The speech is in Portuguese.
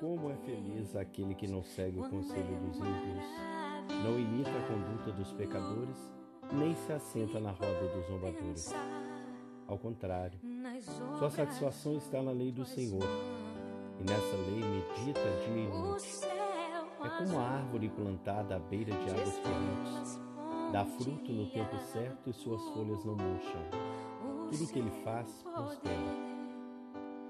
Como é feliz aquele que não segue o conselho dos ímpios, não imita a conduta dos pecadores, nem se assenta na roda dos zombadores. Ao contrário, sua satisfação está na lei do Senhor, e nessa lei medita dia e noite. É como a árvore plantada à beira de águas correntes. Dá fruto no tempo certo e suas folhas não murcham. Tudo que ele faz prospera.